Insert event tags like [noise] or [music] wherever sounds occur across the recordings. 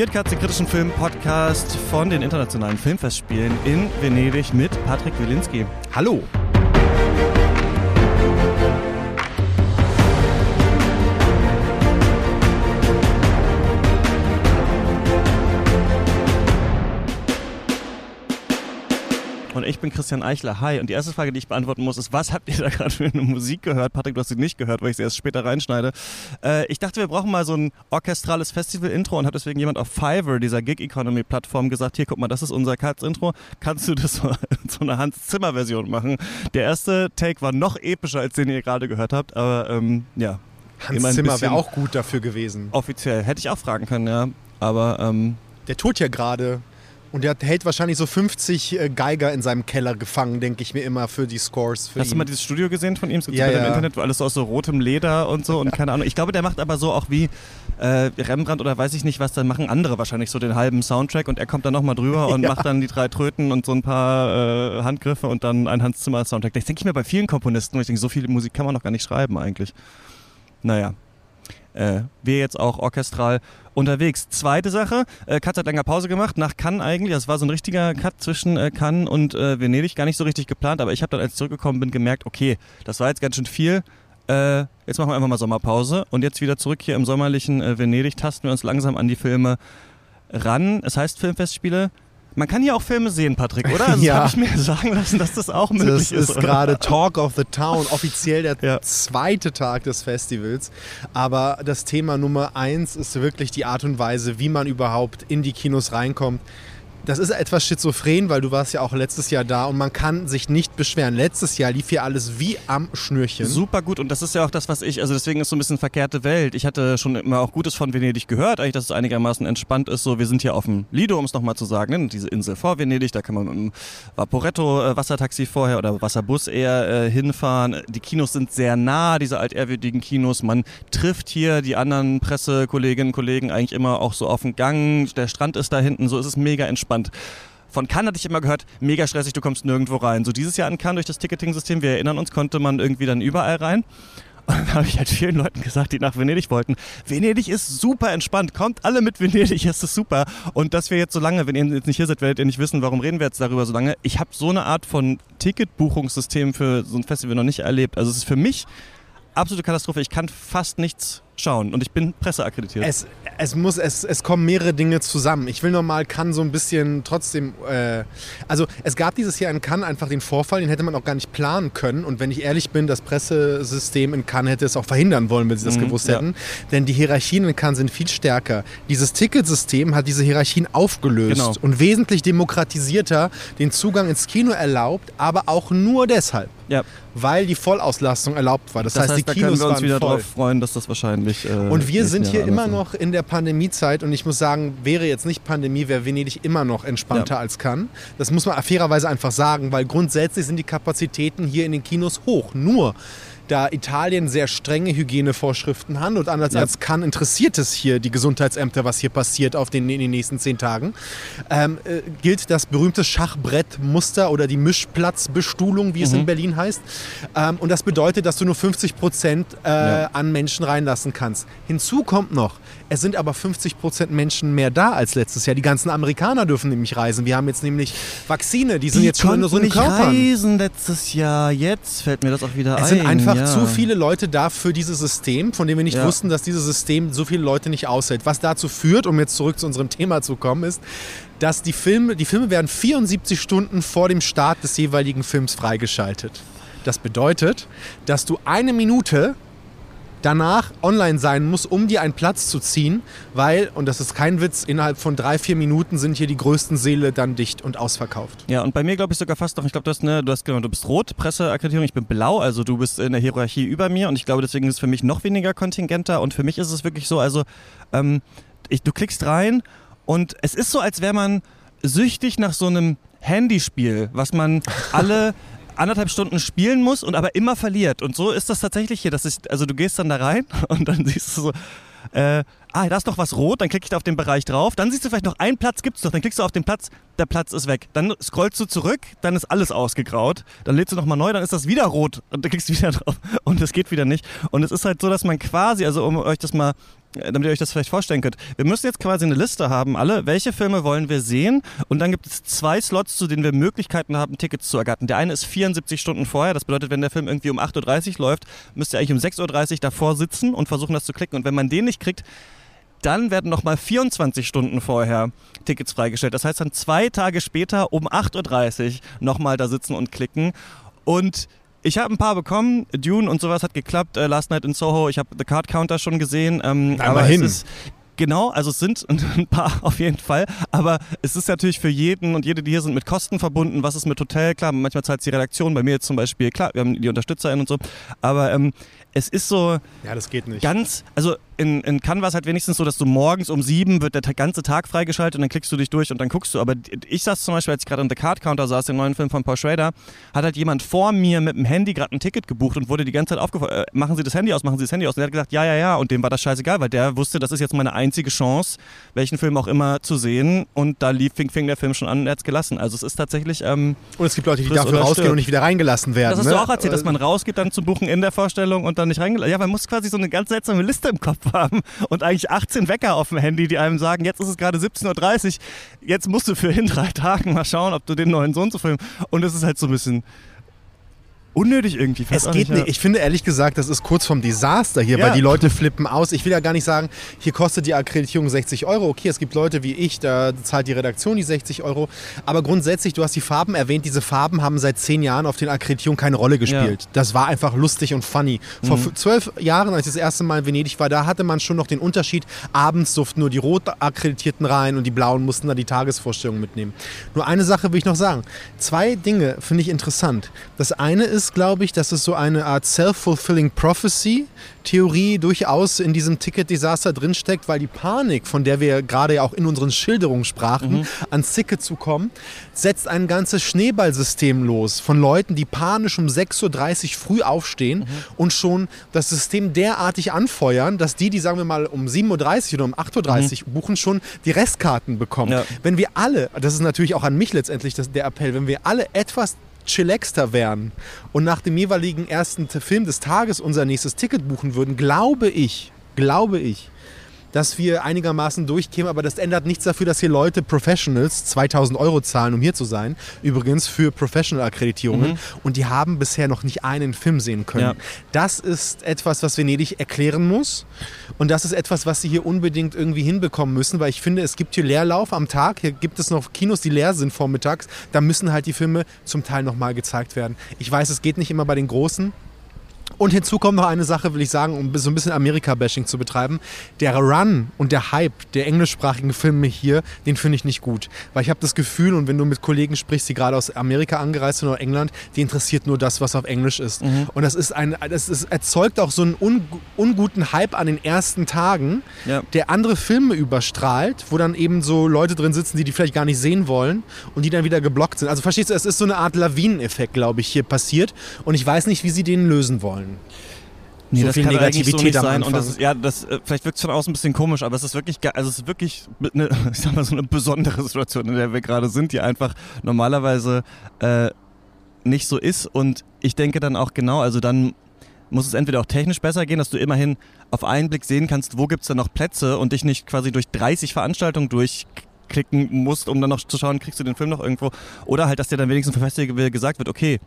Hört den kritischen Film-Podcast von den internationalen Filmfestspielen in Venedig mit Patrick Wilinski. Hallo. Ich bin Christian Eichler. Hi. Und die erste Frage, die ich beantworten muss, ist, was habt ihr da gerade für eine Musik gehört? Patrick, du hast sie nicht gehört, weil ich sie erst später reinschneide. Äh, ich dachte, wir brauchen mal so ein orchestrales Festival-Intro und hat deswegen jemand auf Fiverr, dieser Gig-Economy-Plattform, gesagt, hier, guck mal, das ist unser Katz-Intro. Kannst du das [laughs] so, so eine Hans-Zimmer-Version machen? Der erste Take war noch epischer, als den ihr gerade gehört habt, aber ähm, ja. Hans Zimmer wäre auch gut dafür gewesen. Offiziell. Hätte ich auch fragen können, ja. Aber ähm, der tut ja gerade und der hält wahrscheinlich so 50 äh, Geiger in seinem Keller gefangen, denke ich mir immer, für die Scores. Für Hast ihn. du mal dieses Studio gesehen von ihm? Es gibt ja, ja. im Internet, wo alles so aus so rotem Leder und so und keine Ahnung. Ich glaube, der macht aber so auch wie äh, Rembrandt oder weiß ich nicht was, dann machen andere wahrscheinlich so den halben Soundtrack und er kommt dann nochmal drüber und [laughs] ja. macht dann die drei Tröten und so ein paar äh, Handgriffe und dann ein Hans Zimmer Soundtrack. Das denke ich mir bei vielen Komponisten, wo ich denke, so viel Musik kann man noch gar nicht schreiben eigentlich. Naja, äh, wir jetzt auch orchestral unterwegs. Zweite Sache, äh, Katz hat länger Pause gemacht, nach Cannes eigentlich. Das war so ein richtiger Cut zwischen äh, Cannes und äh, Venedig, gar nicht so richtig geplant, aber ich habe dann, als ich zurückgekommen bin, gemerkt, okay, das war jetzt ganz schön viel. Äh, jetzt machen wir einfach mal Sommerpause und jetzt wieder zurück hier im sommerlichen äh, Venedig, tasten wir uns langsam an die Filme ran. Es heißt Filmfestspiele, man kann hier auch Filme sehen, Patrick, oder? Also [laughs] ja. Das habe ich mir sagen lassen, dass das auch möglich das ist. Das ist gerade Talk of the Town, offiziell der [laughs] ja. zweite Tag des Festivals. Aber das Thema Nummer eins ist wirklich die Art und Weise, wie man überhaupt in die Kinos reinkommt das ist etwas schizophren, weil du warst ja auch letztes Jahr da und man kann sich nicht beschweren. Letztes Jahr lief hier alles wie am Schnürchen. Super gut und das ist ja auch das, was ich, also deswegen ist so ein bisschen verkehrte Welt. Ich hatte schon immer auch Gutes von Venedig gehört, eigentlich, dass es einigermaßen entspannt ist. So, wir sind hier auf dem Lido, um es nochmal zu sagen, ne? diese Insel vor Venedig, da kann man mit dem Vaporetto äh, vorher oder Wasserbus eher äh, hinfahren. Die Kinos sind sehr nah, diese altehrwürdigen Kinos. Man trifft hier die anderen Pressekolleginnen und Kollegen eigentlich immer auch so auf dem Gang. Der Strand ist da hinten, so ist es mega entspannt entspannt. Von Cannes hatte ich immer gehört, mega stressig, du kommst nirgendwo rein. So dieses Jahr in Cannes durch das Ticketing-System, wir erinnern uns, konnte man irgendwie dann überall rein. Und dann habe ich halt vielen Leuten gesagt, die nach Venedig wollten, Venedig ist super entspannt, kommt alle mit Venedig, es ist super. Und dass wir jetzt so lange, wenn ihr jetzt nicht hier seid, werdet ihr nicht wissen, warum reden wir jetzt darüber so lange. Ich habe so eine Art von Ticketbuchungssystem für so ein Festival noch nicht erlebt. Also es ist für mich absolute Katastrophe. Ich kann fast nichts schauen und ich bin presseakkreditiert. Es, es, muss, es, es kommen mehrere Dinge zusammen. Ich will nochmal Cannes so ein bisschen trotzdem. Äh, also, es gab dieses Jahr in Cannes einfach den Vorfall, den hätte man auch gar nicht planen können. Und wenn ich ehrlich bin, das Pressesystem in Cannes hätte es auch verhindern wollen, wenn sie das mhm, gewusst hätten. Ja. Denn die Hierarchien in Cannes sind viel stärker. Dieses Ticketsystem hat diese Hierarchien aufgelöst genau. und wesentlich demokratisierter den Zugang ins Kino erlaubt, aber auch nur deshalb. Ja. Weil die Vollauslastung erlaubt war. Das, das heißt, heißt, die Kinos da können wir uns wieder darauf freuen, dass das wahrscheinlich. Äh, und wir sind hier immer noch in der Pandemiezeit und ich muss sagen, wäre jetzt nicht Pandemie, wäre Venedig immer noch entspannter ja. als Cannes. Das muss man fairerweise einfach sagen, weil grundsätzlich sind die Kapazitäten hier in den Kinos hoch. Nur da Italien sehr strenge Hygienevorschriften hat und anders ja. als Cannes interessiert es hier die Gesundheitsämter, was hier passiert auf den, in den nächsten zehn Tagen, ähm, äh, gilt das berühmte Schachbrettmuster oder die Mischplatzbestuhlung, wie es mhm. in Berlin heißt. Ähm, und das bedeutet, dass du nur 50 Prozent äh, ja. an Menschen reinlassen kannst. Hinzu kommt noch, es sind aber 50 Prozent Menschen mehr da als letztes Jahr. Die ganzen Amerikaner dürfen nämlich reisen. Wir haben jetzt nämlich Vakzine, die sind die jetzt schon in so nicht Körpern. reisen letztes Jahr. Jetzt fällt mir das auch wieder es ein. Es sind einfach ja. zu viele Leute da für dieses System, von dem wir nicht ja. wussten, dass dieses System so viele Leute nicht aushält. Was dazu führt, um jetzt zurück zu unserem Thema zu kommen, ist, dass die Filme, die Filme werden 74 Stunden vor dem Start des jeweiligen Films freigeschaltet. Das bedeutet, dass du eine Minute danach online sein muss, um dir einen Platz zu ziehen, weil, und das ist kein Witz, innerhalb von drei, vier Minuten sind hier die größten Seele dann dicht und ausverkauft. Ja, und bei mir glaube ich sogar fast noch, ich glaube, du hast, ne, du hast genau, du bist rot, Presseakkreditierung, ich bin blau, also du bist in der Hierarchie über mir. Und ich glaube, deswegen ist es für mich noch weniger kontingenter. Und für mich ist es wirklich so, also ähm, ich, du klickst rein und es ist so, als wäre man süchtig nach so einem Handyspiel, was man [laughs] alle anderthalb Stunden spielen muss und aber immer verliert. Und so ist das tatsächlich hier. Dass ich, also du gehst dann da rein [laughs] und dann siehst du so, äh, ah, da ist doch was rot, dann klicke ich da auf den Bereich drauf, dann siehst du vielleicht noch einen Platz gibt es doch, dann klickst du auf den Platz, der Platz ist weg. Dann scrollst du zurück, dann ist alles ausgegraut, dann lädst du nochmal neu, dann ist das wieder rot und dann klickst du wieder [laughs] drauf und es geht wieder nicht. Und es ist halt so, dass man quasi, also um euch das mal damit ihr euch das vielleicht vorstellen könnt. Wir müssen jetzt quasi eine Liste haben, alle, welche Filme wollen wir sehen und dann gibt es zwei Slots, zu denen wir Möglichkeiten haben, Tickets zu ergattern. Der eine ist 74 Stunden vorher, das bedeutet, wenn der Film irgendwie um 8.30 Uhr läuft, müsst ihr eigentlich um 6.30 Uhr davor sitzen und versuchen, das zu klicken und wenn man den nicht kriegt, dann werden nochmal 24 Stunden vorher Tickets freigestellt. Das heißt dann zwei Tage später um 8.30 Uhr nochmal da sitzen und klicken. Und ich habe ein paar bekommen. Dune und sowas hat geklappt. Äh, Last Night in Soho. Ich habe The Card Counter schon gesehen. Ähm, aber hin. es ist Genau, also es sind [laughs] ein paar auf jeden Fall, aber es ist natürlich für jeden und jede, die hier sind, mit Kosten verbunden. Was ist mit Hotel? Klar, manchmal zahlt die Redaktion, bei mir jetzt zum Beispiel, klar, wir haben die UnterstützerInnen und so, aber ähm, es ist so. Ja, das geht nicht. Ganz, also in, in Cannes war es halt wenigstens so, dass du morgens um sieben wird der ganze Tag freigeschaltet und dann klickst du dich durch und dann guckst du. Aber ich saß zum Beispiel, als ich gerade an The Card Counter saß, den neuen Film von Paul Schrader, hat halt jemand vor mir mit dem Handy gerade ein Ticket gebucht und wurde die ganze Zeit aufgefordert, äh, machen Sie das Handy aus, machen Sie das Handy aus. Und er hat gesagt, ja, ja, ja. Und dem war das scheißegal, weil der wusste, das ist jetzt meine einzige Chance, welchen Film auch immer zu sehen. Und da lief, fing, fing der Film schon an und er hat es gelassen. Also es ist tatsächlich. Ähm, und es gibt Leute, die dafür rausgehen und nicht wieder reingelassen werden. Das hast ne? du auch erzählt, dass man rausgeht dann zum Buchen in der Vorstellung und dann nicht reingelassen. Ja, man muss quasi so eine ganz seltsame Liste im Kopf haben und eigentlich 18 Wecker auf dem Handy, die einem sagen, jetzt ist es gerade 17.30 Uhr, jetzt musst du für in drei Tagen mal schauen, ob du den neuen Sohn zu filmen. Und es ist halt so ein bisschen unnötig irgendwie. Es geht nicht, nicht. Ich finde ehrlich gesagt, das ist kurz vom Desaster hier, ja. weil die Leute flippen aus. Ich will ja gar nicht sagen, hier kostet die Akkreditierung 60 Euro. Okay, es gibt Leute wie ich, da zahlt die Redaktion die 60 Euro. Aber grundsätzlich, du hast die Farben erwähnt, diese Farben haben seit zehn Jahren auf den Akkreditierungen keine Rolle gespielt. Ja. Das war einfach lustig und funny. Vor mhm. zwölf Jahren, als ich das erste Mal in Venedig war, da hatte man schon noch den Unterschied, abends durften nur die rot akkreditierten rein und die blauen mussten da die Tagesvorstellung mitnehmen. Nur eine Sache will ich noch sagen. Zwei Dinge finde ich interessant. Das eine ist, ist, glaube ich, dass es so eine Art Self-Fulfilling Prophecy-Theorie durchaus in diesem Ticket-Desaster drinsteckt, weil die Panik, von der wir gerade ja auch in unseren Schilderungen sprachen, mhm. ans Ticket zu kommen, setzt ein ganzes Schneeballsystem los von Leuten, die panisch um 6.30 Uhr früh aufstehen mhm. und schon das System derartig anfeuern, dass die, die sagen wir mal um 7.30 Uhr oder um 8.30 Uhr mhm. buchen, schon die Restkarten bekommen. Ja. Wenn wir alle, das ist natürlich auch an mich letztendlich das, der Appell, wenn wir alle etwas chillaxter wären und nach dem jeweiligen ersten Film des Tages unser nächstes Ticket buchen würden, glaube ich, glaube ich, dass wir einigermaßen durchkämen, aber das ändert nichts dafür, dass hier Leute, Professionals, 2000 Euro zahlen, um hier zu sein. Übrigens für Professional-Akkreditierungen. Mhm. Und die haben bisher noch nicht einen Film sehen können. Ja. Das ist etwas, was Venedig erklären muss. Und das ist etwas, was sie hier unbedingt irgendwie hinbekommen müssen, weil ich finde, es gibt hier Leerlauf am Tag. Hier gibt es noch Kinos, die leer sind vormittags. Da müssen halt die Filme zum Teil nochmal gezeigt werden. Ich weiß, es geht nicht immer bei den Großen. Und hinzu kommt noch eine Sache, will ich sagen, um so ein bisschen Amerika-Bashing zu betreiben. Der Run und der Hype der englischsprachigen Filme hier, den finde ich nicht gut. Weil ich habe das Gefühl, und wenn du mit Kollegen sprichst, die gerade aus Amerika angereist sind oder England, die interessiert nur das, was auf Englisch ist. Mhm. Und das ist ein, das ist, erzeugt auch so einen un, unguten Hype an den ersten Tagen, ja. der andere Filme überstrahlt, wo dann eben so Leute drin sitzen, die die vielleicht gar nicht sehen wollen und die dann wieder geblockt sind. Also verstehst du, es ist so eine Art Lawineneffekt, glaube ich, hier passiert. Und ich weiß nicht, wie sie den lösen wollen. Nee, so das viel kann Negativität so sein. Und das ist, ja, das, äh, vielleicht wirkt es von außen ein bisschen komisch, aber es ist wirklich, also es ist wirklich eine, [laughs] ich sag mal, so eine besondere Situation, in der wir gerade sind, die einfach normalerweise äh, nicht so ist. Und ich denke dann auch genau, also dann muss es entweder auch technisch besser gehen, dass du immerhin auf einen Blick sehen kannst, wo gibt es da noch Plätze und dich nicht quasi durch 30 Veranstaltungen durchklicken musst, um dann noch zu schauen, kriegst du den Film noch irgendwo. Oder halt, dass dir dann wenigstens vom Festival gesagt wird, okay,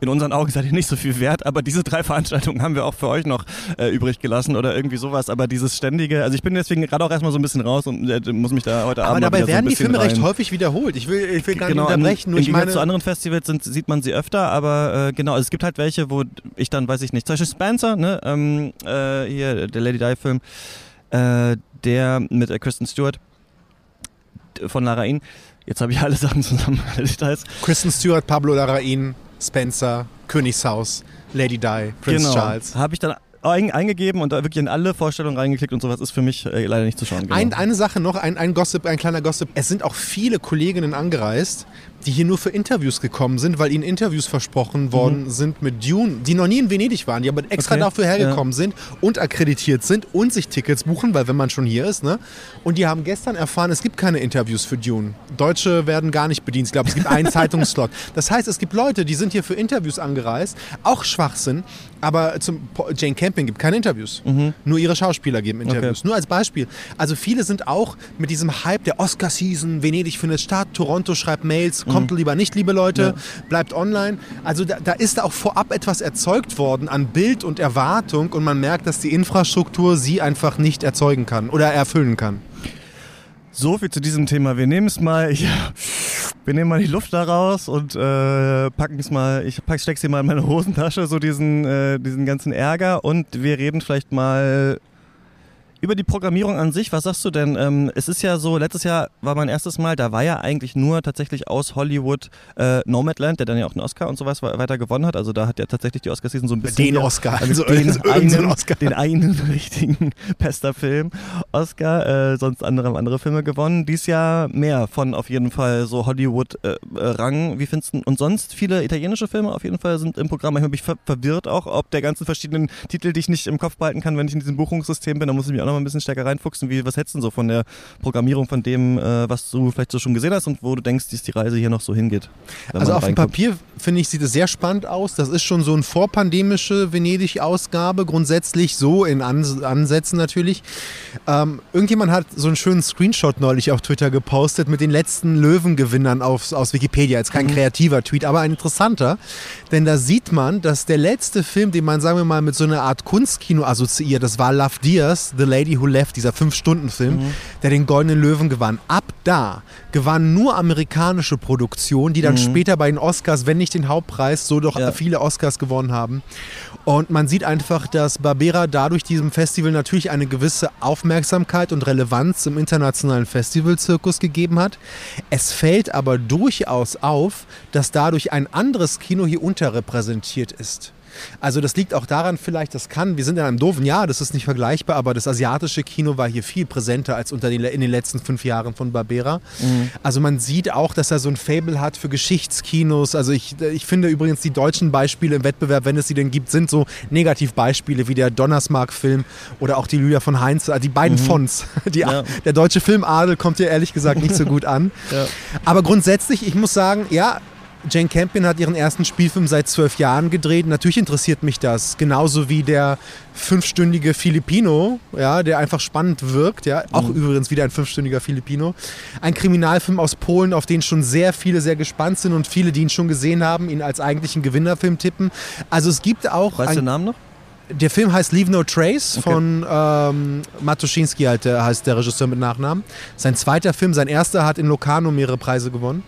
in unseren Augen seid ihr nicht so viel wert, aber diese drei Veranstaltungen haben wir auch für euch noch äh, übrig gelassen oder irgendwie sowas. Aber dieses ständige, also ich bin deswegen gerade auch erstmal so ein bisschen raus und äh, muss mich da heute aber Abend. Aber dabei werden so die Filme rein. recht häufig wiederholt. Ich will, ich will gar genau, nicht unterbrechen. Nur Im Gegensatz zu anderen Festivals sind, sieht man sie öfter, aber äh, genau, also es gibt halt welche, wo ich dann, weiß ich nicht, zum Beispiel Spencer, ne, ähm, äh, hier der Lady Di-Film, äh, der mit äh, Kristen Stewart von Larain. Jetzt habe ich alle Sachen zusammen. [laughs] Kristen Stewart, Pablo Larraín, Spencer, Königshaus, Lady Di, Prince genau. Charles. Habe ich dann eingegeben und da wirklich in alle Vorstellungen reingeklickt und sowas ist für mich äh, leider nicht zu schauen. Genau. Ein, eine Sache noch, ein, ein Gossip, ein kleiner Gossip. Es sind auch viele Kolleginnen angereist, die hier nur für Interviews gekommen sind, weil ihnen Interviews versprochen worden mhm. sind mit Dune, die noch nie in Venedig waren, die aber extra okay. dafür hergekommen ja. sind und akkreditiert sind und sich Tickets buchen, weil wenn man schon hier ist, ne? Und die haben gestern erfahren, es gibt keine Interviews für Dune. Deutsche werden gar nicht bedient. Ich glaube, es gibt einen [laughs] Zeitungsslot. Das heißt, es gibt Leute, die sind hier für Interviews angereist, auch Schwachsinn, aber zum Jane Camping gibt keine Interviews. Mhm. Nur ihre Schauspieler geben Interviews. Okay. Nur als Beispiel. Also viele sind auch mit diesem Hype der Oscar-Season, Venedig findet statt, Toronto schreibt Mails, kommt mhm. lieber nicht, liebe Leute, ja. bleibt online. Also da, da ist auch vorab etwas erzeugt worden an Bild und Erwartung und man merkt, dass die Infrastruktur sie einfach nicht erzeugen kann oder erfüllen kann. So viel zu diesem Thema. Wir nehmen es mal, ja, wir nehmen mal die Luft da raus und äh, packen es mal, ich pack, steck's hier mal in meine Hosentasche, so diesen, äh, diesen ganzen Ärger und wir reden vielleicht mal über die Programmierung an sich, was sagst du denn? Ähm, es ist ja so, letztes Jahr war mein erstes Mal, da war ja eigentlich nur tatsächlich aus Hollywood äh, Nomadland, der dann ja auch einen Oscar und sowas weiter gewonnen hat. Also da hat ja tatsächlich die Oscar-Season so ein bisschen... Den Oscar, also, [laughs] den, einen, Oscar. den einen [laughs] richtigen bester Film Oscar, äh, sonst andere andere Filme gewonnen. Dies Jahr mehr von auf jeden Fall so Hollywood-Rang. Äh, Wie findest du, und sonst viele italienische Filme auf jeden Fall sind im Programm. Ich bin ver verwirrt auch, ob der ganzen verschiedenen Titel, die ich nicht im Kopf behalten kann, wenn ich in diesem Buchungssystem bin, da muss ich mich auch noch mal ein bisschen stärker reinfuchsen. Wie, was hättest du so von der Programmierung von dem, äh, was du vielleicht so schon gesehen hast und wo du denkst, dass die Reise hier noch so hingeht? Also auf dem Papier, finde ich, sieht es sehr spannend aus. Das ist schon so eine vorpandemische Venedig-Ausgabe, grundsätzlich so in Ans Ansätzen natürlich. Ähm, irgendjemand hat so einen schönen Screenshot neulich auf Twitter gepostet mit den letzten Löwengewinnern auf, aus Wikipedia. Jetzt kein mhm. kreativer Tweet, aber ein interessanter. Denn da sieht man, dass der letzte Film, den man, sagen wir mal, mit so einer Art Kunstkino assoziiert, das war Love Diaz, The Lady Who Left, dieser Fünf-Stunden-Film, mhm. der den Goldenen Löwen gewann. Ab da gewannen nur amerikanische Produktionen, die dann mhm. später bei den Oscars, wenn nicht den Hauptpreis, so doch ja. viele Oscars gewonnen haben. Und man sieht einfach, dass Barbera dadurch diesem Festival natürlich eine gewisse Aufmerksamkeit und Relevanz im internationalen Festivalzirkus gegeben hat. Es fällt aber durchaus auf, dass dadurch ein anderes Kino hier unterrepräsentiert ist. Also das liegt auch daran vielleicht, das kann, wir sind in einem doofen Jahr, das ist nicht vergleichbar, aber das asiatische Kino war hier viel präsenter als unter den, in den letzten fünf Jahren von Barbera. Mhm. Also man sieht auch, dass er so ein Fable hat für Geschichtskinos. Also ich, ich finde übrigens die deutschen Beispiele im Wettbewerb, wenn es sie denn gibt, sind so Negativbeispiele wie der Donnersmark-Film oder auch die Lydia von Heinz, also die beiden mhm. Fonts. [laughs] Die, ja. Der deutsche Filmadel kommt hier ehrlich gesagt nicht so gut an. ja. Aber grundsätzlich, ich muss sagen, ja, Jane Campion hat ihren ersten Spielfilm seit zwölf Jahren gedreht. Natürlich interessiert mich das. Genauso wie der fünfstündige Filipino, ja, der einfach spannend wirkt. Ja. Auch mhm. übrigens wieder ein fünfstündiger Filipino. Ein Kriminalfilm aus Polen, auf den schon sehr viele sehr gespannt sind und viele, die ihn schon gesehen haben, ihn als eigentlichen Gewinnerfilm tippen. Also es gibt auch. Weißt du den Namen noch? Der Film heißt Leave No Trace okay. von ähm, Matuszynski, halt, heißt der Regisseur mit Nachnamen. Sein zweiter Film, sein erster hat in Locarno mehrere Preise gewonnen.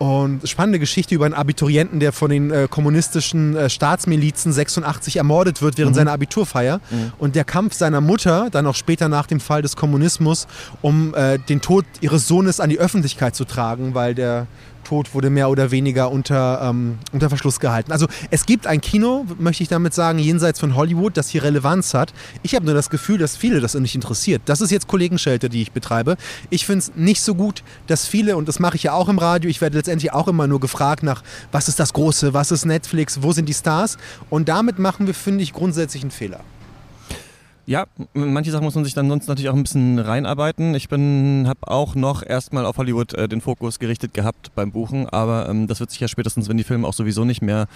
Und spannende Geschichte über einen Abiturienten, der von den äh, kommunistischen äh, Staatsmilizen 86 ermordet wird während mhm. seiner Abiturfeier. Mhm. Und der Kampf seiner Mutter, dann auch später nach dem Fall des Kommunismus, um äh, den Tod ihres Sohnes an die Öffentlichkeit zu tragen, weil der Tod wurde mehr oder weniger unter, ähm, unter Verschluss gehalten. Also es gibt ein Kino, möchte ich damit sagen, jenseits von Hollywood, das hier Relevanz hat. Ich habe nur das Gefühl, dass viele das nicht interessiert. Das ist jetzt Kollegenschelte, die ich betreibe. Ich finde es nicht so gut, dass viele, und das mache ich ja auch im Radio, ich werde letztendlich auch immer nur gefragt nach, was ist das Große, was ist Netflix, wo sind die Stars? Und damit machen wir, finde ich, grundsätzlich einen Fehler. Ja, manche Sachen muss man sich dann sonst natürlich auch ein bisschen reinarbeiten. Ich bin, habe auch noch erstmal auf Hollywood äh, den Fokus gerichtet gehabt beim Buchen, aber ähm, das wird sich ja spätestens, wenn die Filme auch sowieso nicht mehr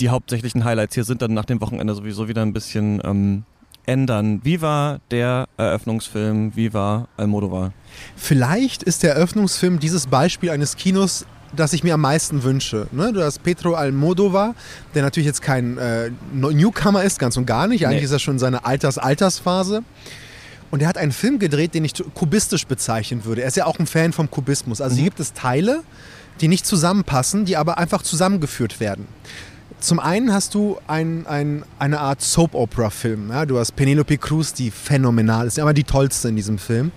die hauptsächlichen Highlights hier sind, dann nach dem Wochenende sowieso wieder ein bisschen ähm, ändern. Wie war der Eröffnungsfilm? Wie war Almodovar? Vielleicht ist der Eröffnungsfilm dieses Beispiel eines Kinos, das ich mir am meisten wünsche. Ne? Du hast Petro Almodovar, der natürlich jetzt kein äh, Newcomer ist, ganz und gar nicht. Eigentlich nee. ist er schon in seiner Alters-Altersphase. Und er hat einen Film gedreht, den ich kubistisch bezeichnen würde. Er ist ja auch ein Fan vom Kubismus. Also mhm. hier gibt es Teile, die nicht zusammenpassen, die aber einfach zusammengeführt werden. Zum einen hast du ein, ein, eine Art Soap-Opera-Film. Ja? Du hast Penelope Cruz, die phänomenal ist, aber die tollste in diesem Film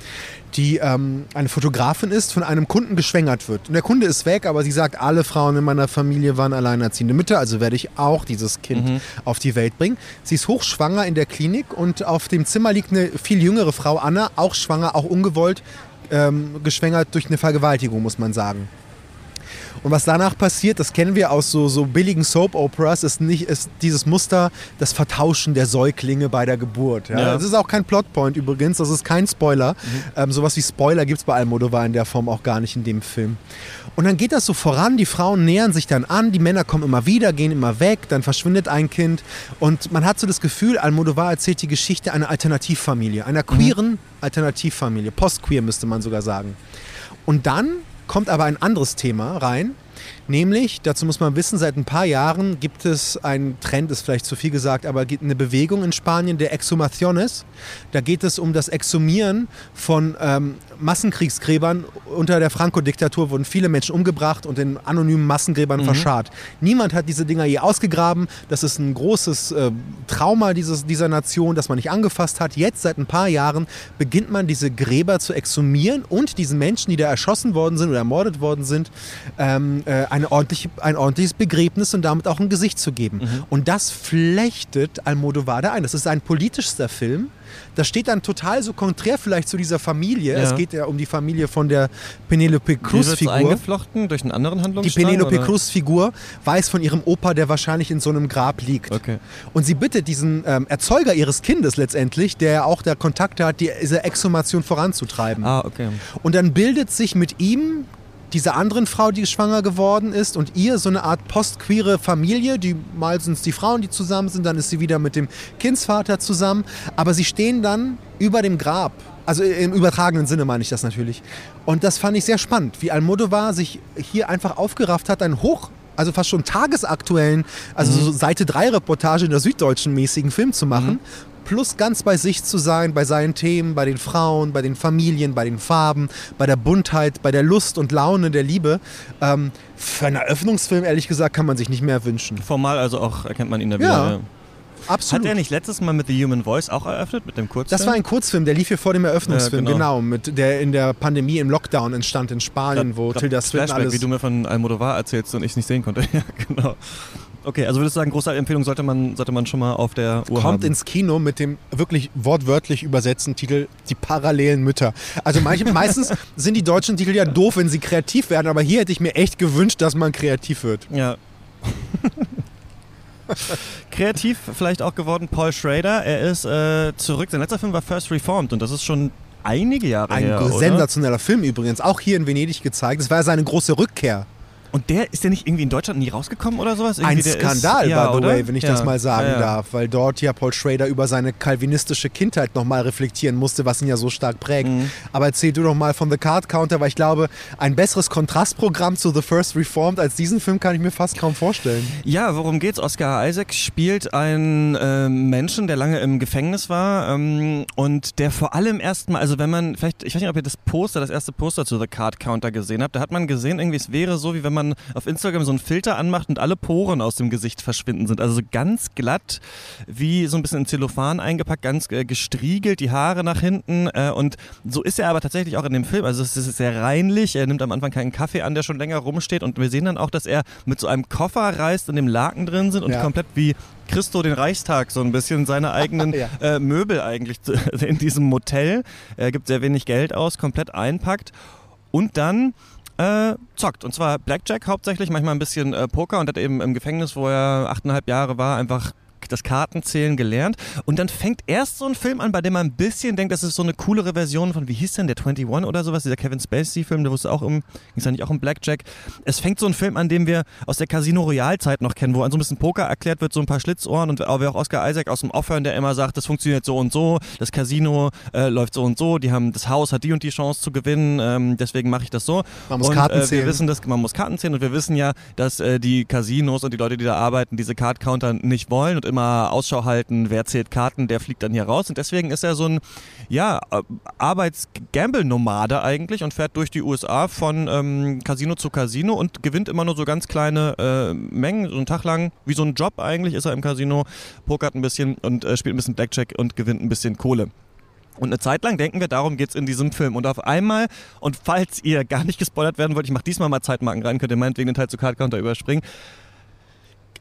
die ähm, eine Fotografin ist, von einem Kunden geschwängert wird. Und der Kunde ist weg, aber sie sagt, alle Frauen in meiner Familie waren alleinerziehende Mütter, also werde ich auch dieses Kind mhm. auf die Welt bringen. Sie ist hochschwanger in der Klinik und auf dem Zimmer liegt eine viel jüngere Frau, Anna, auch schwanger, auch ungewollt, ähm, geschwängert durch eine Vergewaltigung, muss man sagen. Und was danach passiert, das kennen wir aus so, so billigen Soap-Operas, ist, nicht, ist dieses Muster, das Vertauschen der Säuglinge bei der Geburt. Ja? Ja. Das ist auch kein Plotpoint übrigens, das ist kein Spoiler. Mhm. Ähm, sowas wie Spoiler gibt es bei Almodovar in der Form auch gar nicht in dem Film. Und dann geht das so voran, die Frauen nähern sich dann an, die Männer kommen immer wieder, gehen immer weg, dann verschwindet ein Kind. Und man hat so das Gefühl, Almodovar erzählt die Geschichte einer Alternativfamilie, einer mhm. queeren mhm. Alternativfamilie, postqueer müsste man sogar sagen. Und dann kommt aber ein anderes Thema rein, Nämlich, dazu muss man wissen, seit ein paar Jahren gibt es einen Trend, ist vielleicht zu viel gesagt, aber gibt eine Bewegung in Spanien der Exhumaciones. Da geht es um das Exhumieren von ähm, Massenkriegsgräbern. Unter der Franco-Diktatur wurden viele Menschen umgebracht und in anonymen Massengräbern mhm. verscharrt. Niemand hat diese Dinger je ausgegraben. Das ist ein großes äh, Trauma dieses, dieser Nation, das man nicht angefasst hat. Jetzt, seit ein paar Jahren, beginnt man diese Gräber zu exhumieren und diesen Menschen, die da erschossen worden sind oder ermordet worden sind, ähm, äh, eine ordentliche, ein ordentliches Begräbnis und damit auch ein Gesicht zu geben. Mhm. Und das flechtet Almodovar da ein. Das ist ein politischster Film. Das steht dann total so konträr vielleicht zu dieser Familie. Ja. Es geht ja um die Familie von der Penelope Cruz-Figur. eingeflochten durch einen anderen Handlungsstrang? Die Penelope Cruz-Figur weiß von ihrem Opa, der wahrscheinlich in so einem Grab liegt. Okay. Und sie bittet diesen ähm, Erzeuger ihres Kindes letztendlich, der auch der Kontakte hat, diese Exhumation voranzutreiben. Ah, okay. Und dann bildet sich mit ihm dieser anderen Frau, die schwanger geworden ist, und ihr so eine Art postqueere Familie. Die, mal sind es die Frauen, die zusammen sind, dann ist sie wieder mit dem Kindsvater zusammen. Aber sie stehen dann über dem Grab. Also im übertragenen Sinne meine ich das natürlich. Und das fand ich sehr spannend, wie Almodovar sich hier einfach aufgerafft hat, einen hoch also fast schon tagesaktuellen, also mhm. so Seite 3 Reportage in der süddeutschen mäßigen Film zu machen, mhm plus ganz bei sich zu sein, bei seinen Themen, bei den Frauen, bei den Familien, bei den Farben, bei der Buntheit, bei der Lust und Laune der Liebe. Ähm, für einen Eröffnungsfilm, ehrlich gesagt, kann man sich nicht mehr wünschen. Formal also auch erkennt man ihn da wieder. Ja. Absolut. Hat er nicht letztes Mal mit The Human Voice auch eröffnet, mit dem Kurzfilm? Das war ein Kurzfilm, der lief hier vor dem Eröffnungsfilm, ja, genau. genau. mit der in der Pandemie im Lockdown entstand in Spanien, grad, wo grad Tilda Swinton alles... wie du mir von Almodovar erzählst und ich es nicht sehen konnte. [laughs] ja, genau. Okay, also würdest du sagen, große Empfehlung sollte man, sollte man schon mal auf der Uhr Kommt haben. ins Kino mit dem wirklich wortwörtlich übersetzten Titel Die parallelen Mütter. Also manche, [laughs] meistens sind die deutschen Titel ja doof, wenn sie kreativ werden, aber hier hätte ich mir echt gewünscht, dass man kreativ wird. Ja. [laughs] kreativ vielleicht auch geworden Paul Schrader. Er ist äh, zurück. Sein letzter Film war First Reformed und das ist schon einige Jahre Ein her. Ein sensationeller Film übrigens, auch hier in Venedig gezeigt. Das war seine große Rückkehr. Und der ist der nicht irgendwie in Deutschland nie rausgekommen oder sowas? Irgendwie Ein Skandal, ist, ja, by the oder? way, wenn ich ja. das mal sagen ja, darf, weil dort ja Paul Schrader über seine kalvinistische Kindheit nochmal reflektieren musste, was ihn ja so stark prägt. Mhm. Aber erzähl du doch mal von The Card Counter, weil ich glaube, ein besseres Kontrastprogramm zu The First Reformed als diesen Film kann ich mir fast kaum vorstellen. Ja, worum geht's? Oscar Isaac spielt einen äh, Menschen, der lange im Gefängnis war ähm, und der vor allem erstmal, also wenn man, vielleicht, ich weiß nicht, ob ihr das Poster, das erste Poster zu The Card Counter gesehen habt, da hat man gesehen, irgendwie es wäre so, wie wenn man man auf Instagram so einen Filter anmacht und alle Poren aus dem Gesicht verschwinden sind. Also so ganz glatt, wie so ein bisschen in Zellophan eingepackt, ganz äh, gestriegelt, die Haare nach hinten. Äh, und so ist er aber tatsächlich auch in dem Film. Also es ist sehr reinlich. Er nimmt am Anfang keinen Kaffee an, der schon länger rumsteht. Und wir sehen dann auch, dass er mit so einem Koffer reist, in dem Laken drin sind und ja. komplett wie Christo den Reichstag so ein bisschen seine eigenen [laughs] ja. äh, Möbel eigentlich [laughs] in diesem Motel. Er gibt sehr wenig Geld aus, komplett einpackt. Und dann äh, zockt. Und zwar Blackjack hauptsächlich, manchmal ein bisschen äh, Poker und hat eben im Gefängnis, wo er achteinhalb Jahre war, einfach das Kartenzählen gelernt. Und dann fängt erst so ein Film an, bei dem man ein bisschen denkt, das ist so eine coolere Version von, wie hieß denn der 21 oder sowas, dieser Kevin Spacey-Film, der wusste auch im, ging ja nicht auch um Blackjack. Es fängt so ein Film an, den wir aus der Casino Royale-Zeit noch kennen, wo an so ein bisschen Poker erklärt wird, so ein paar Schlitzohren und auch, auch Oscar Isaac aus dem Offhören, der immer sagt, das funktioniert so und so, das Casino äh, läuft so und so, die haben, das Haus hat die und die Chance zu gewinnen, ähm, deswegen mache ich das so. Man muss und, Karten äh, wir wissen, dass man muss Karten zählen und wir wissen ja, dass äh, die Casinos und die Leute, die da arbeiten, diese Card-Counter nicht wollen und immer Ausschau halten, wer zählt Karten, der fliegt dann hier raus. Und deswegen ist er so ein, ja, Arbeits-Gamble-Nomade eigentlich und fährt durch die USA von ähm, Casino zu Casino und gewinnt immer nur so ganz kleine äh, Mengen, so einen Tag lang, wie so ein Job eigentlich ist er im Casino, pokert ein bisschen und äh, spielt ein bisschen Blackjack und gewinnt ein bisschen Kohle. Und eine Zeit lang denken wir, darum geht es in diesem Film. Und auf einmal, und falls ihr gar nicht gespoilert werden wollt, ich mache diesmal mal Zeitmarken rein, könnt ihr meinetwegen den Teil zu Card Counter überspringen,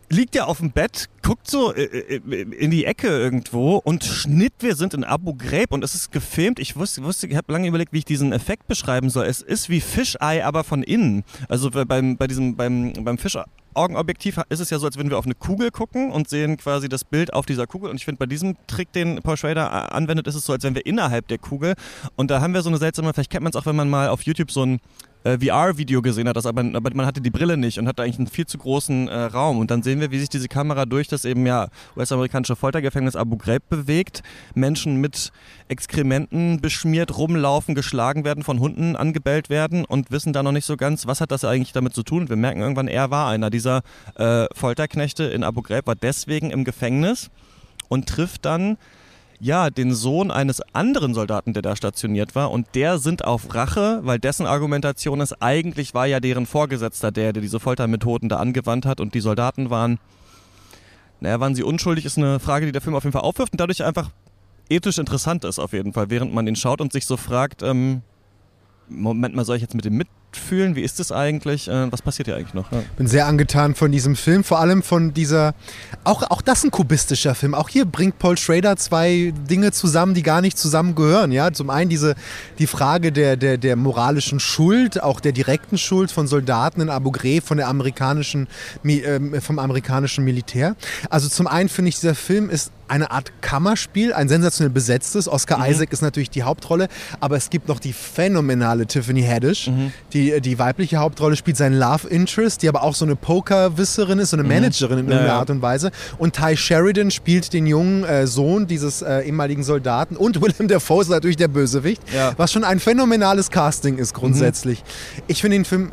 liegt ja auf dem Bett, guckt so äh, äh, in die Ecke irgendwo und Schnitt, wir sind in Abu Ghraib und es ist gefilmt. Ich wusste, wusste ich habe lange überlegt, wie ich diesen Effekt beschreiben soll. Es ist wie Fischei, aber von innen. Also beim, bei diesem, beim, beim Fischaugenobjektiv ist es ja so, als würden wir auf eine Kugel gucken und sehen quasi das Bild auf dieser Kugel. Und ich finde, bei diesem Trick, den Paul Schrader äh, anwendet, ist es so, als wären wir innerhalb der Kugel. Und da haben wir so eine seltsame, vielleicht kennt man es auch, wenn man mal auf YouTube so ein äh, VR-Video gesehen hat, das aber, aber man hatte die Brille nicht und hatte eigentlich einen viel zu großen äh, Raum. Und dann sehen wir, wie sich diese Kamera durch das eben ja US-amerikanische Foltergefängnis Abu Ghraib bewegt. Menschen mit Exkrementen beschmiert rumlaufen, geschlagen werden, von Hunden angebellt werden und wissen da noch nicht so ganz, was hat das eigentlich damit zu tun. Wir merken irgendwann, er war einer dieser äh, Folterknechte in Abu Ghraib, war deswegen im Gefängnis und trifft dann ja, den Sohn eines anderen Soldaten, der da stationiert war. Und der sind auf Rache, weil dessen Argumentation ist, eigentlich war ja deren Vorgesetzter der, der diese Foltermethoden da angewandt hat. Und die Soldaten waren, naja, waren sie unschuldig, ist eine Frage, die der Film auf jeden Fall aufwirft und dadurch einfach ethisch interessant ist, auf jeden Fall, während man ihn schaut und sich so fragt, ähm, Moment mal, soll ich jetzt mit dem mitfühlen? Wie ist es eigentlich? Äh, was passiert hier eigentlich noch? Ja. Bin sehr angetan von diesem Film, vor allem von dieser, auch, auch das ein kubistischer Film. Auch hier bringt Paul Schrader zwei Dinge zusammen, die gar nicht zusammengehören. Ja? Zum einen diese, die Frage der, der, der moralischen Schuld, auch der direkten Schuld von Soldaten in Abu Ghraib, von der amerikanischen, äh, vom amerikanischen Militär. Also zum einen finde ich, dieser Film ist eine Art Kammerspiel, ein sensationell besetztes. Oscar mhm. Isaac ist natürlich die Hauptrolle, aber es gibt noch die phänomenale Tiffany Haddish, mhm. die die weibliche Hauptrolle spielt, sein Love Interest, die aber auch so eine Pokerwisserin ist, so eine mhm. Managerin in irgendeiner ja, Art und Weise. Und Ty Sheridan spielt den jungen äh, Sohn dieses äh, ehemaligen Soldaten und [laughs] Willem Dafoe ist natürlich der Bösewicht, ja. was schon ein phänomenales Casting ist grundsätzlich. Mhm. Ich finde den Film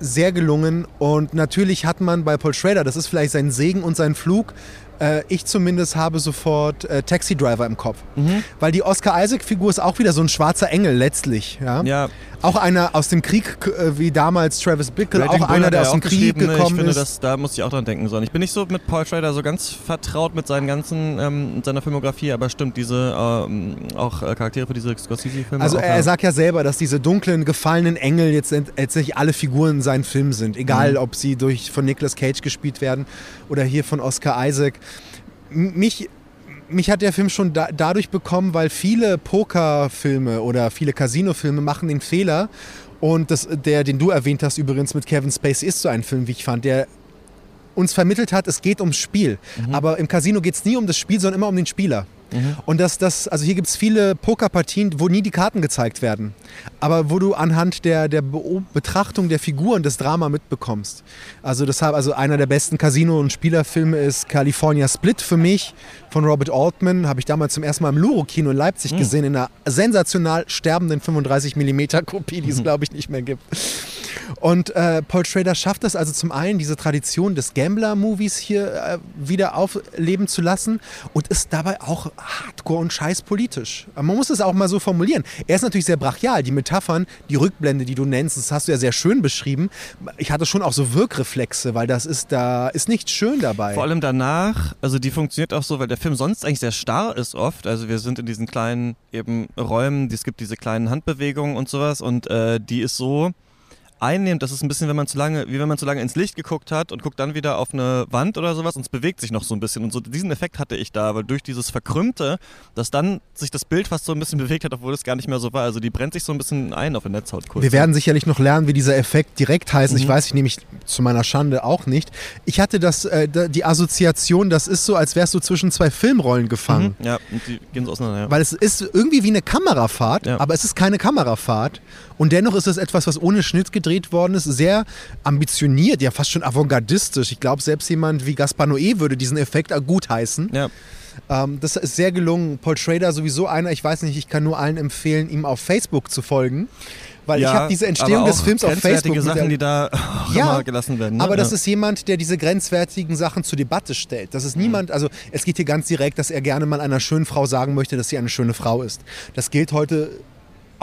sehr gelungen und natürlich hat man bei Paul Schrader, das ist vielleicht sein Segen und sein Flug, äh, ich zumindest habe sofort äh, Taxi Driver im Kopf. Mhm. Weil die Oscar Isaac-Figur ist auch wieder so ein schwarzer Engel letztlich. Ja. ja. Auch einer aus dem Krieg, äh, wie damals Travis Bickle, auch einer, der aus dem Krieg gekommen ich finde, ist. Das, da muss ich auch dran denken sollen. Ich bin nicht so mit Paul Schrader so ganz vertraut mit seinen ganzen, ähm, seiner Filmografie, aber stimmt, diese ähm, auch äh, Charaktere für diese Scorsese-Filme. Also er, er, sagt ja selber, dass diese dunklen, gefallenen Engel jetzt tatsächlich alle Figuren in seinen Filmen sind. Egal, mhm. ob sie durch von Nicolas Cage gespielt werden oder hier von Oscar Isaac. Mich mich hat der Film schon da, dadurch bekommen, weil viele Pokerfilme oder viele Casino-Filme machen den Fehler. Und das, der, den du erwähnt hast, übrigens mit Kevin Spacey, ist so ein Film, wie ich fand, der uns vermittelt hat, es geht ums Spiel. Mhm. Aber im Casino geht es nie um das Spiel, sondern immer um den Spieler. Mhm. Und das, das, also hier gibt es viele Pokerpartien, wo nie die Karten gezeigt werden, aber wo du anhand der, der Betrachtung der Figuren das Drama mitbekommst. Also deshalb, also einer der besten Casino- und Spielerfilme ist California Split für mich von Robert Altman. Habe ich damals zum ersten Mal im Luro-Kino in Leipzig mhm. gesehen, in einer sensational sterbenden 35 mm Kopie, die es, [laughs] glaube ich, nicht mehr gibt. Und äh, Paul Schrader schafft es also zum einen, diese Tradition des Gambler-Movies hier äh, wieder aufleben zu lassen und ist dabei auch hardcore und scheiß politisch. Man muss es auch mal so formulieren. Er ist natürlich sehr brachial. Die Metaphern, die Rückblende, die du nennst, das hast du ja sehr schön beschrieben. Ich hatte schon auch so Wirkreflexe, weil das ist, da ist nichts schön dabei. Vor allem danach, also die funktioniert auch so, weil der Film sonst eigentlich sehr starr ist oft. Also wir sind in diesen kleinen eben Räumen, es gibt diese kleinen Handbewegungen und sowas und äh, die ist so, einnehmt. Das ist ein bisschen, wenn man zu lange, wie wenn man zu lange ins Licht geguckt hat und guckt dann wieder auf eine Wand oder sowas und es bewegt sich noch so ein bisschen. Und so diesen Effekt hatte ich da, weil durch dieses Verkrümmte, dass dann sich das Bild fast so ein bisschen [laughs] bewegt hat, obwohl es gar nicht mehr so war. Also die brennt sich so ein bisschen ein auf der Netzhaut. Wir werden sicherlich noch lernen, wie dieser Effekt direkt heißt. Mhm. Ich weiß ich nämlich zu meiner Schande auch nicht. Ich hatte das, äh, die Assoziation, das ist so, als wärst du zwischen zwei Filmrollen gefangen. Mhm. Ja, und die gehen so auseinander. Ja. Weil es ist irgendwie wie eine Kamerafahrt, ja. aber es ist keine Kamerafahrt. Und dennoch ist es etwas, was ohne Schnitt gedreht worden ist, sehr ambitioniert, ja fast schon avantgardistisch. Ich glaube, selbst jemand wie Gaspar Noé würde diesen Effekt gutheißen. Ja. Ähm, das ist sehr gelungen. Paul Schrader sowieso einer, ich weiß nicht, ich kann nur allen empfehlen, ihm auf Facebook zu folgen. Weil ja, ich habe diese Entstehung des Films auf Facebook. Sachen, die da [laughs] ja, gelassen werden. Ne? Aber das ist jemand, der diese grenzwertigen Sachen zur Debatte stellt. Das ist niemand, also es geht hier ganz direkt, dass er gerne mal einer schönen Frau sagen möchte, dass sie eine schöne Frau ist. Das gilt heute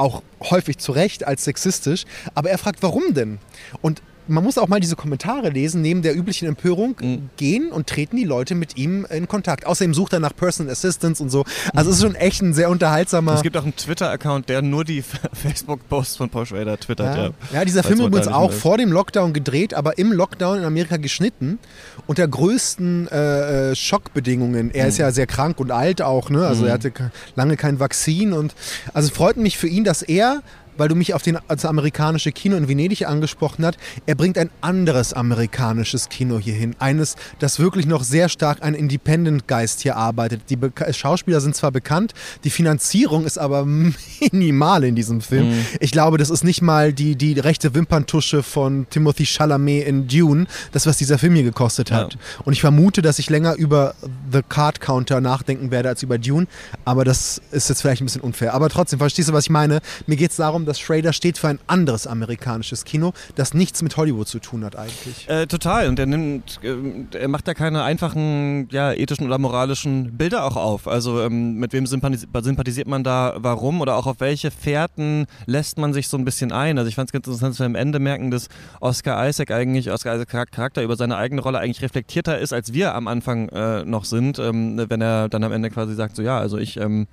auch häufig zu Recht als sexistisch, aber er fragt, warum denn? Und man muss auch mal diese Kommentare lesen, neben der üblichen Empörung mhm. gehen und treten die Leute mit ihm in Kontakt. Außerdem sucht er nach Personal Assistance und so. Also es ist schon echt ein sehr unterhaltsamer... Es gibt auch einen Twitter-Account, der nur die [laughs] Facebook-Posts von Paul Schrader twittert. Ja, ja. ja dieser Film übrigens auch ist. vor dem Lockdown gedreht, aber im Lockdown in Amerika geschnitten. Unter größten äh, äh Schockbedingungen. Er mhm. ist ja sehr krank und alt auch, ne? Also mhm. er hatte lange kein Vakzin und also freut mich für ihn, dass er weil du mich auf den, das amerikanische Kino in Venedig angesprochen hast. Er bringt ein anderes amerikanisches Kino hier hin. Eines, das wirklich noch sehr stark ein Independent-Geist hier arbeitet. Die Be Schauspieler sind zwar bekannt, die Finanzierung ist aber [laughs] minimal in diesem Film. Mhm. Ich glaube, das ist nicht mal die, die rechte Wimperntusche von Timothy Chalamet in Dune, das, was dieser Film hier gekostet hat. Ja. Und ich vermute, dass ich länger über The Card Counter nachdenken werde als über Dune. Aber das ist jetzt vielleicht ein bisschen unfair. Aber trotzdem, verstehst du, was ich meine? Mir geht es darum, darum, dass Schrader steht für ein anderes amerikanisches Kino, das nichts mit Hollywood zu tun hat eigentlich. Äh, total. Und er nimmt, äh, er macht da keine einfachen, ja, ethischen oder moralischen Bilder auch auf. Also ähm, mit wem sympathisiert man da, warum oder auch auf welche Fährten lässt man sich so ein bisschen ein. Also ich fand es ganz interessant, dass wir am Ende merken, dass Oscar Isaac eigentlich, Oscar Isaac Charakter über seine eigene Rolle eigentlich reflektierter ist, als wir am Anfang äh, noch sind, ähm, wenn er dann am Ende quasi sagt, so ja, also ich ähm,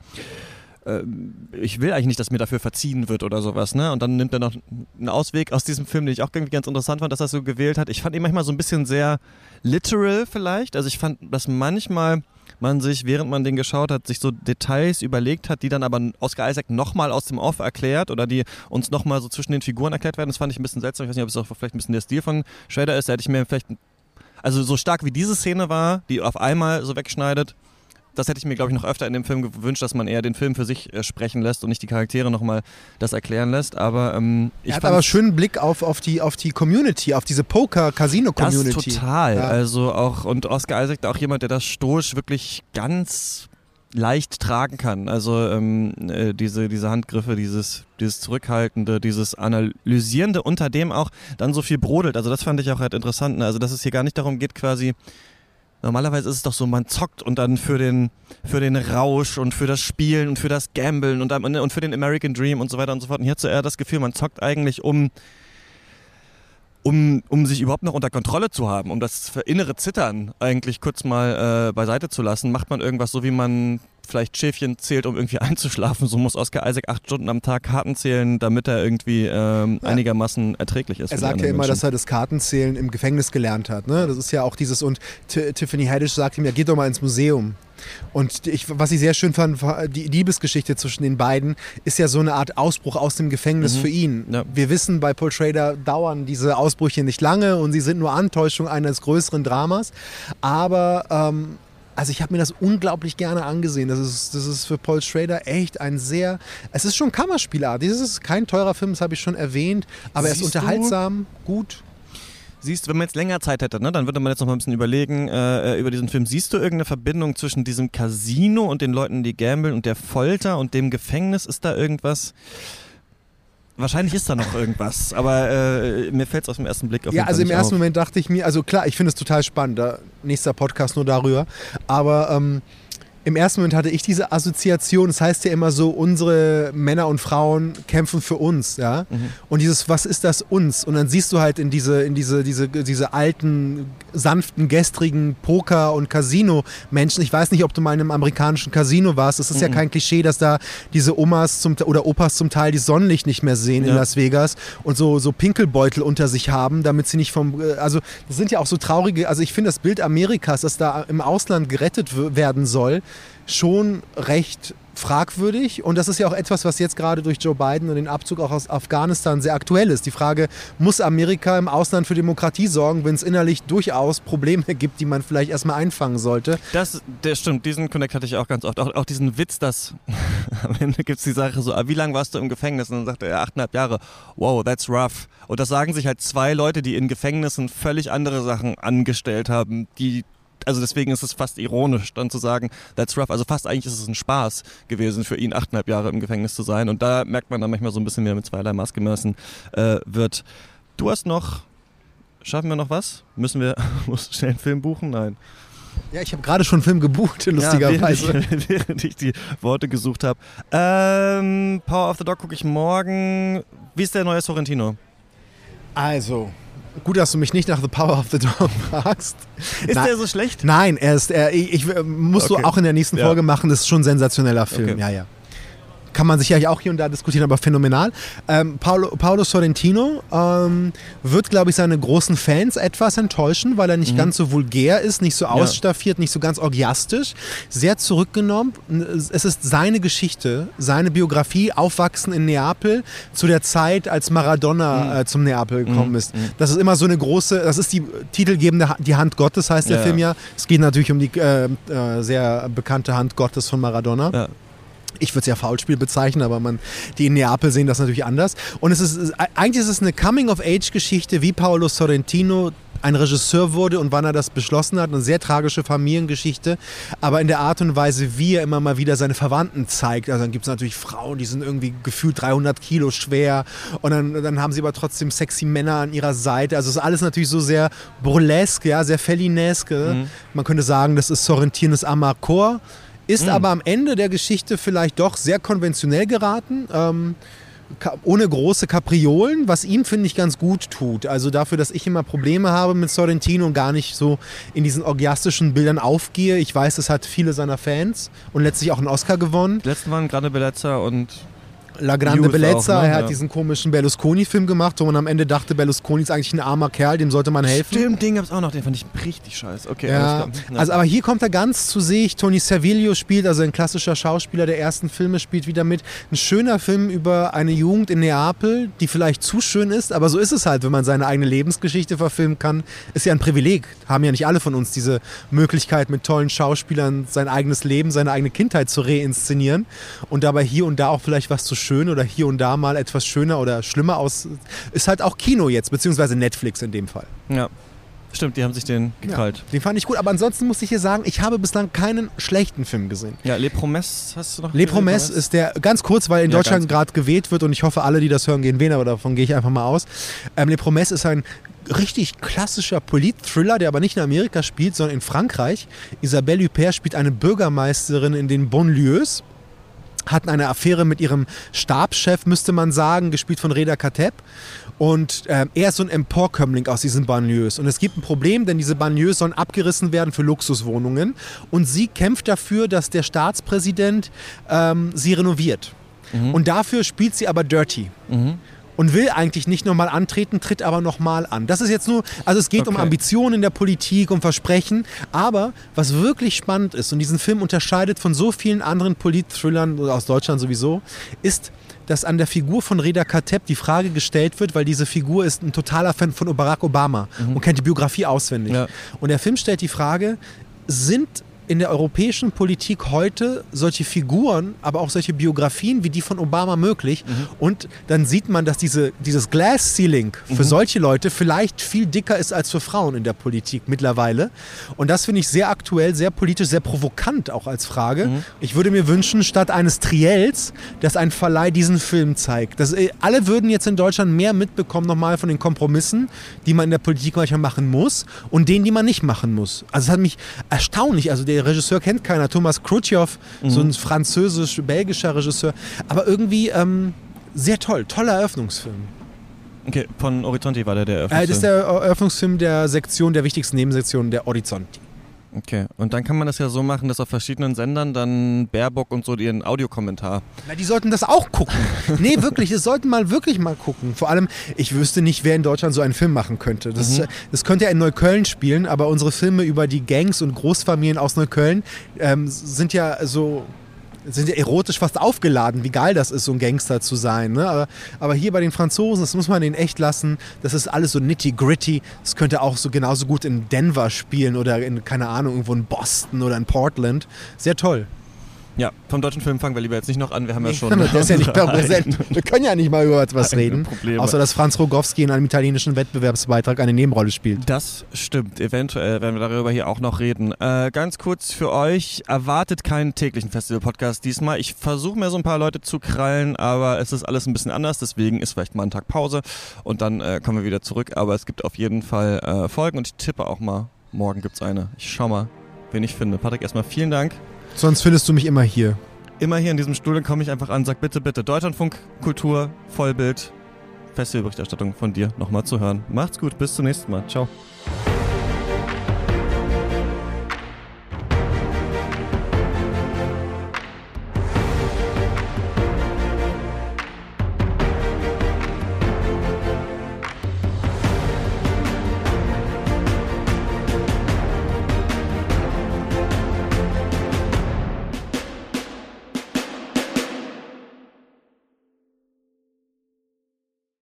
äh, ich will eigentlich nicht, dass mir dafür verziehen wird oder sowas, ne? Und dann nimmt er noch einen Ausweg aus diesem Film, den ich auch irgendwie ganz interessant fand, dass er so gewählt hat. Ich fand ihn manchmal so ein bisschen sehr literal vielleicht. Also ich fand, dass manchmal man sich, während man den geschaut hat, sich so Details überlegt hat, die dann aber Oscar Isaac nochmal aus dem Off erklärt oder die uns nochmal so zwischen den Figuren erklärt werden. Das fand ich ein bisschen seltsam. Ich weiß nicht, ob es auch vielleicht ein bisschen der Stil von Schrader ist. Da hätte ich mir vielleicht, also so stark wie diese Szene war, die auf einmal so wegschneidet, das hätte ich mir, glaube ich, noch öfter in dem Film gewünscht, dass man eher den Film für sich äh, sprechen lässt und nicht die Charaktere nochmal das erklären lässt. Aber ähm, ich er hat aber schönen Blick auf, auf, die, auf die Community, auf diese Poker-Casino-Community. total. Ja. Also auch, und Oscar Isaac, auch jemand, der das stoisch wirklich ganz leicht tragen kann. Also ähm, äh, diese, diese Handgriffe, dieses, dieses Zurückhaltende, dieses Analysierende, unter dem auch dann so viel brodelt. Also das fand ich auch halt interessant. Ne? Also dass es hier gar nicht darum geht, quasi Normalerweise ist es doch so, man zockt und dann für den, für den Rausch und für das Spielen und für das Gambeln und, und für den American Dream und so weiter und so fort. Und hier hat so eher das Gefühl, man zockt eigentlich um, um, um sich überhaupt noch unter Kontrolle zu haben, um das innere Zittern eigentlich kurz mal äh, beiseite zu lassen, macht man irgendwas so, wie man vielleicht Schäfchen zählt, um irgendwie [laughs] einzuschlafen. So muss Oscar Isaac acht Stunden am Tag Karten zählen, damit er irgendwie ähm, ja. einigermaßen erträglich ist. Er sagt ja immer, Menschen. dass er das Kartenzählen im Gefängnis gelernt hat. Ne? Das ist ja auch dieses, und T Tiffany Haddish sagt ihm, ja, geh doch mal ins Museum. Und ich, was ich sehr schön fand, die Liebesgeschichte zwischen den beiden ist ja so eine Art Ausbruch aus dem Gefängnis mhm. für ihn. Ja. Wir wissen, bei Paul Schrader dauern diese Ausbrüche nicht lange und sie sind nur Antäuschung eines größeren Dramas. Aber ähm, also ich habe mir das unglaublich gerne angesehen. Das ist, das ist für Paul Schrader echt ein sehr, es ist schon Kammerspielart. Dieses ist kein teurer Film, das habe ich schon erwähnt, aber Siehst er ist unterhaltsam, du? gut. Siehst du, wenn man jetzt länger Zeit hätte, ne, dann würde man jetzt noch mal ein bisschen überlegen äh, äh, über diesen Film. Siehst du irgendeine Verbindung zwischen diesem Casino und den Leuten, die gambeln und der Folter und dem Gefängnis? Ist da irgendwas? Wahrscheinlich ist da noch irgendwas, aber äh, mir fällt es aus dem ersten Blick auf Ja, also im ersten auf. Moment dachte ich mir, also klar, ich finde es total spannend, da, nächster Podcast nur darüber, aber ähm, im ersten Moment hatte ich diese Assoziation. Das heißt ja immer so, unsere Männer und Frauen kämpfen für uns, ja. Mhm. Und dieses, was ist das uns? Und dann siehst du halt in diese, in diese, diese, diese alten, sanften, gestrigen Poker- und Casino-Menschen. Ich weiß nicht, ob du mal in einem amerikanischen Casino warst. Es ist mhm. ja kein Klischee, dass da diese Omas zum, oder Opas zum Teil die Sonnenlicht nicht mehr sehen ja. in Las Vegas und so, so Pinkelbeutel unter sich haben, damit sie nicht vom, äh, also das sind ja auch so traurige, also ich finde das Bild Amerikas, das da im Ausland gerettet werden soll, schon recht fragwürdig. Und das ist ja auch etwas, was jetzt gerade durch Joe Biden und den Abzug auch aus Afghanistan sehr aktuell ist. Die Frage, muss Amerika im Ausland für Demokratie sorgen, wenn es innerlich durchaus Probleme gibt, die man vielleicht erstmal einfangen sollte? Das, das stimmt, diesen Connect hatte ich auch ganz oft. Auch, auch diesen Witz, dass [laughs] am Ende gibt es die Sache so, ah, wie lange warst du im Gefängnis? Und dann sagt er, achteinhalb Jahre. Wow, that's rough. Und das sagen sich halt zwei Leute, die in Gefängnissen völlig andere Sachen angestellt haben, die also deswegen ist es fast ironisch, dann zu sagen, that's rough. Also fast eigentlich ist es ein Spaß gewesen für ihn, achteinhalb Jahre im Gefängnis zu sein. Und da merkt man dann manchmal so ein bisschen, wie er mit zweierlei Maß gemessen äh, wird. Du hast noch, schaffen wir noch was? Müssen wir, [laughs] muss schnell einen Film buchen? Nein. Ja, ich habe gerade schon einen Film gebucht, lustigerweise. Ja, während, ich, [laughs] während ich die Worte gesucht habe. Ähm, Power of the Dog gucke ich morgen. Wie ist der neue Sorrentino? Also, Gut, dass du mich nicht nach The Power of the Dog [laughs] fragst. Ist Na, der so schlecht? Nein, er ist, er, ich, ich musst okay. du auch in der nächsten Folge ja. machen. Das ist schon ein sensationeller Film. Okay. Ja, ja kann man sicherlich auch hier und da diskutieren, aber phänomenal. Ähm, Paolo, Paolo, Sorrentino ähm, wird, glaube ich, seine großen Fans etwas enttäuschen, weil er nicht mhm. ganz so vulgär ist, nicht so ausstaffiert, ja. nicht so ganz orgiastisch, sehr zurückgenommen. Es ist seine Geschichte, seine Biografie, Aufwachsen in Neapel zu der Zeit, als Maradona mhm. äh, zum Neapel gekommen mhm. ist. Mhm. Das ist immer so eine große, das ist die titelgebende die Hand Gottes, heißt der ja. Film ja. Es geht natürlich um die äh, äh, sehr bekannte Hand Gottes von Maradona. Ja ich würde es ja Foulspiel bezeichnen, aber man, die in Neapel sehen das natürlich anders. Und es ist, eigentlich ist es eine Coming-of-Age-Geschichte, wie Paolo Sorrentino ein Regisseur wurde und wann er das beschlossen hat. Eine sehr tragische Familiengeschichte, aber in der Art und Weise, wie er immer mal wieder seine Verwandten zeigt. Also dann gibt es natürlich Frauen, die sind irgendwie gefühlt 300 Kilo schwer und dann, dann haben sie aber trotzdem sexy Männer an ihrer Seite. Also es ist alles natürlich so sehr burlesque, ja, sehr fellinesque. Mhm. Man könnte sagen, das ist Sorrentinos Amarcord ist mhm. aber am Ende der Geschichte vielleicht doch sehr konventionell geraten. Ähm, ohne große Kapriolen, was ihm, finde ich, ganz gut tut. Also dafür, dass ich immer Probleme habe mit Sorrentino und gar nicht so in diesen orgiastischen Bildern aufgehe. Ich weiß, es hat viele seiner Fans und letztlich auch einen Oscar gewonnen. Die letzten waren gerade Belezza und La Grande Youth Bellezza, auch, ne? er hat diesen komischen Berlusconi-Film gemacht, wo man am Ende dachte, Berlusconi ist eigentlich ein armer Kerl, dem sollte man helfen. Stimmt, den gab's auch noch, den fand ich richtig scheiße. Okay, ja. ja. Also, aber hier kommt er ganz zu sich. Tony Servilio spielt, also ein klassischer Schauspieler der ersten Filme, spielt wieder mit. Ein schöner Film über eine Jugend in Neapel, die vielleicht zu schön ist, aber so ist es halt, wenn man seine eigene Lebensgeschichte verfilmen kann. Ist ja ein Privileg. Haben ja nicht alle von uns diese Möglichkeit, mit tollen Schauspielern sein eigenes Leben, seine eigene Kindheit zu reinszenieren und dabei hier und da auch vielleicht was zu schön oder hier und da mal etwas schöner oder schlimmer aus. Ist halt auch Kino jetzt, beziehungsweise Netflix in dem Fall. Ja. Stimmt, die haben sich den gekrallt. Ja, den fand ich gut, aber ansonsten muss ich hier sagen, ich habe bislang keinen schlechten Film gesehen. Ja, Les Promes hast du noch? Les Promes ist der, ganz kurz, weil in ja, Deutschland gerade gewählt wird und ich hoffe, alle, die das hören, gehen wählen, aber davon gehe ich einfach mal aus. Ähm, Les Promes ist ein richtig klassischer Polit-Thriller, der aber nicht in Amerika spielt, sondern in Frankreich. Isabelle Huppert spielt eine Bürgermeisterin in den Bonlieus hatten eine Affäre mit ihrem Stabschef, müsste man sagen, gespielt von Reda Kateb. Und äh, er ist so ein Emporkömmling aus diesen Banlieues. Und es gibt ein Problem, denn diese Banlieues sollen abgerissen werden für Luxuswohnungen. Und sie kämpft dafür, dass der Staatspräsident ähm, sie renoviert. Mhm. Und dafür spielt sie aber Dirty. Mhm und will eigentlich nicht nochmal antreten, tritt aber nochmal an. Das ist jetzt nur, also es geht okay. um Ambitionen in der Politik, um Versprechen, aber was wirklich spannend ist und diesen Film unterscheidet von so vielen anderen Polit-Thrillern aus Deutschland sowieso, ist, dass an der Figur von Reda Kateb die Frage gestellt wird, weil diese Figur ist ein totaler Fan von Barack Obama mhm. und kennt die Biografie auswendig. Ja. Und der Film stellt die Frage, sind in der europäischen Politik heute solche Figuren, aber auch solche Biografien wie die von Obama möglich. Mhm. Und dann sieht man, dass diese, dieses Glass Ceiling für mhm. solche Leute vielleicht viel dicker ist als für Frauen in der Politik mittlerweile. Und das finde ich sehr aktuell, sehr politisch, sehr provokant auch als Frage. Mhm. Ich würde mir wünschen, statt eines Triels, dass ein Verleih diesen Film zeigt. Das, äh, alle würden jetzt in Deutschland mehr mitbekommen nochmal von den Kompromissen, die man in der Politik manchmal machen muss und denen, die man nicht machen muss. Also es hat mich erstaunlich, also der der Regisseur kennt keiner, Thomas Krutjow, mhm. so ein französisch-belgischer Regisseur. Aber irgendwie ähm, sehr toll, toller Eröffnungsfilm. Okay, von Horizonti war der der Eröffnungsfilm? Äh, das ist der Eröffnungsfilm der Sektion, der wichtigsten Nebensektion der Horizonti. Okay, und dann kann man das ja so machen, dass auf verschiedenen Sendern dann Baerbock und so ihren Audiokommentar. Na, die sollten das auch gucken. [laughs] nee, wirklich, es sollten mal wirklich mal gucken. Vor allem, ich wüsste nicht, wer in Deutschland so einen Film machen könnte. Das, mhm. das könnte ja in Neukölln spielen, aber unsere Filme über die Gangs und Großfamilien aus Neukölln ähm, sind ja so sind ja erotisch fast aufgeladen, wie geil das ist, so ein Gangster zu sein. Ne? Aber, aber, hier bei den Franzosen, das muss man denen echt lassen, das ist alles so nitty-gritty. Das könnte auch so genauso gut in Denver spielen oder in, keine Ahnung, irgendwo in Boston oder in Portland. Sehr toll. Ja, vom deutschen Film fangen wir lieber jetzt nicht noch an. Wir haben ja schon. [laughs] Der ist ja nicht [laughs] präsent. Wir können ja nicht mal über etwas reden. Probleme. Außer dass Franz Rogowski in einem italienischen Wettbewerbsbeitrag eine Nebenrolle spielt. Das stimmt. Eventuell werden wir darüber hier auch noch reden. Äh, ganz kurz für euch: Erwartet keinen täglichen Festival-Podcast diesmal. Ich versuche mir so ein paar Leute zu krallen, aber es ist alles ein bisschen anders. Deswegen ist vielleicht mal ein Tag Pause und dann äh, kommen wir wieder zurück. Aber es gibt auf jeden Fall äh, Folgen und ich tippe auch mal, morgen gibt es eine. Ich schau mal, wen ich finde. Patrick, erstmal vielen Dank. Sonst findest du mich immer hier. Immer hier in diesem Stuhl, dann komme ich einfach an, sag bitte, bitte, Deutschlandfunk, Kultur, Vollbild, Festivalberichterstattung von dir nochmal zu hören. Macht's gut, bis zum nächsten Mal. Ciao.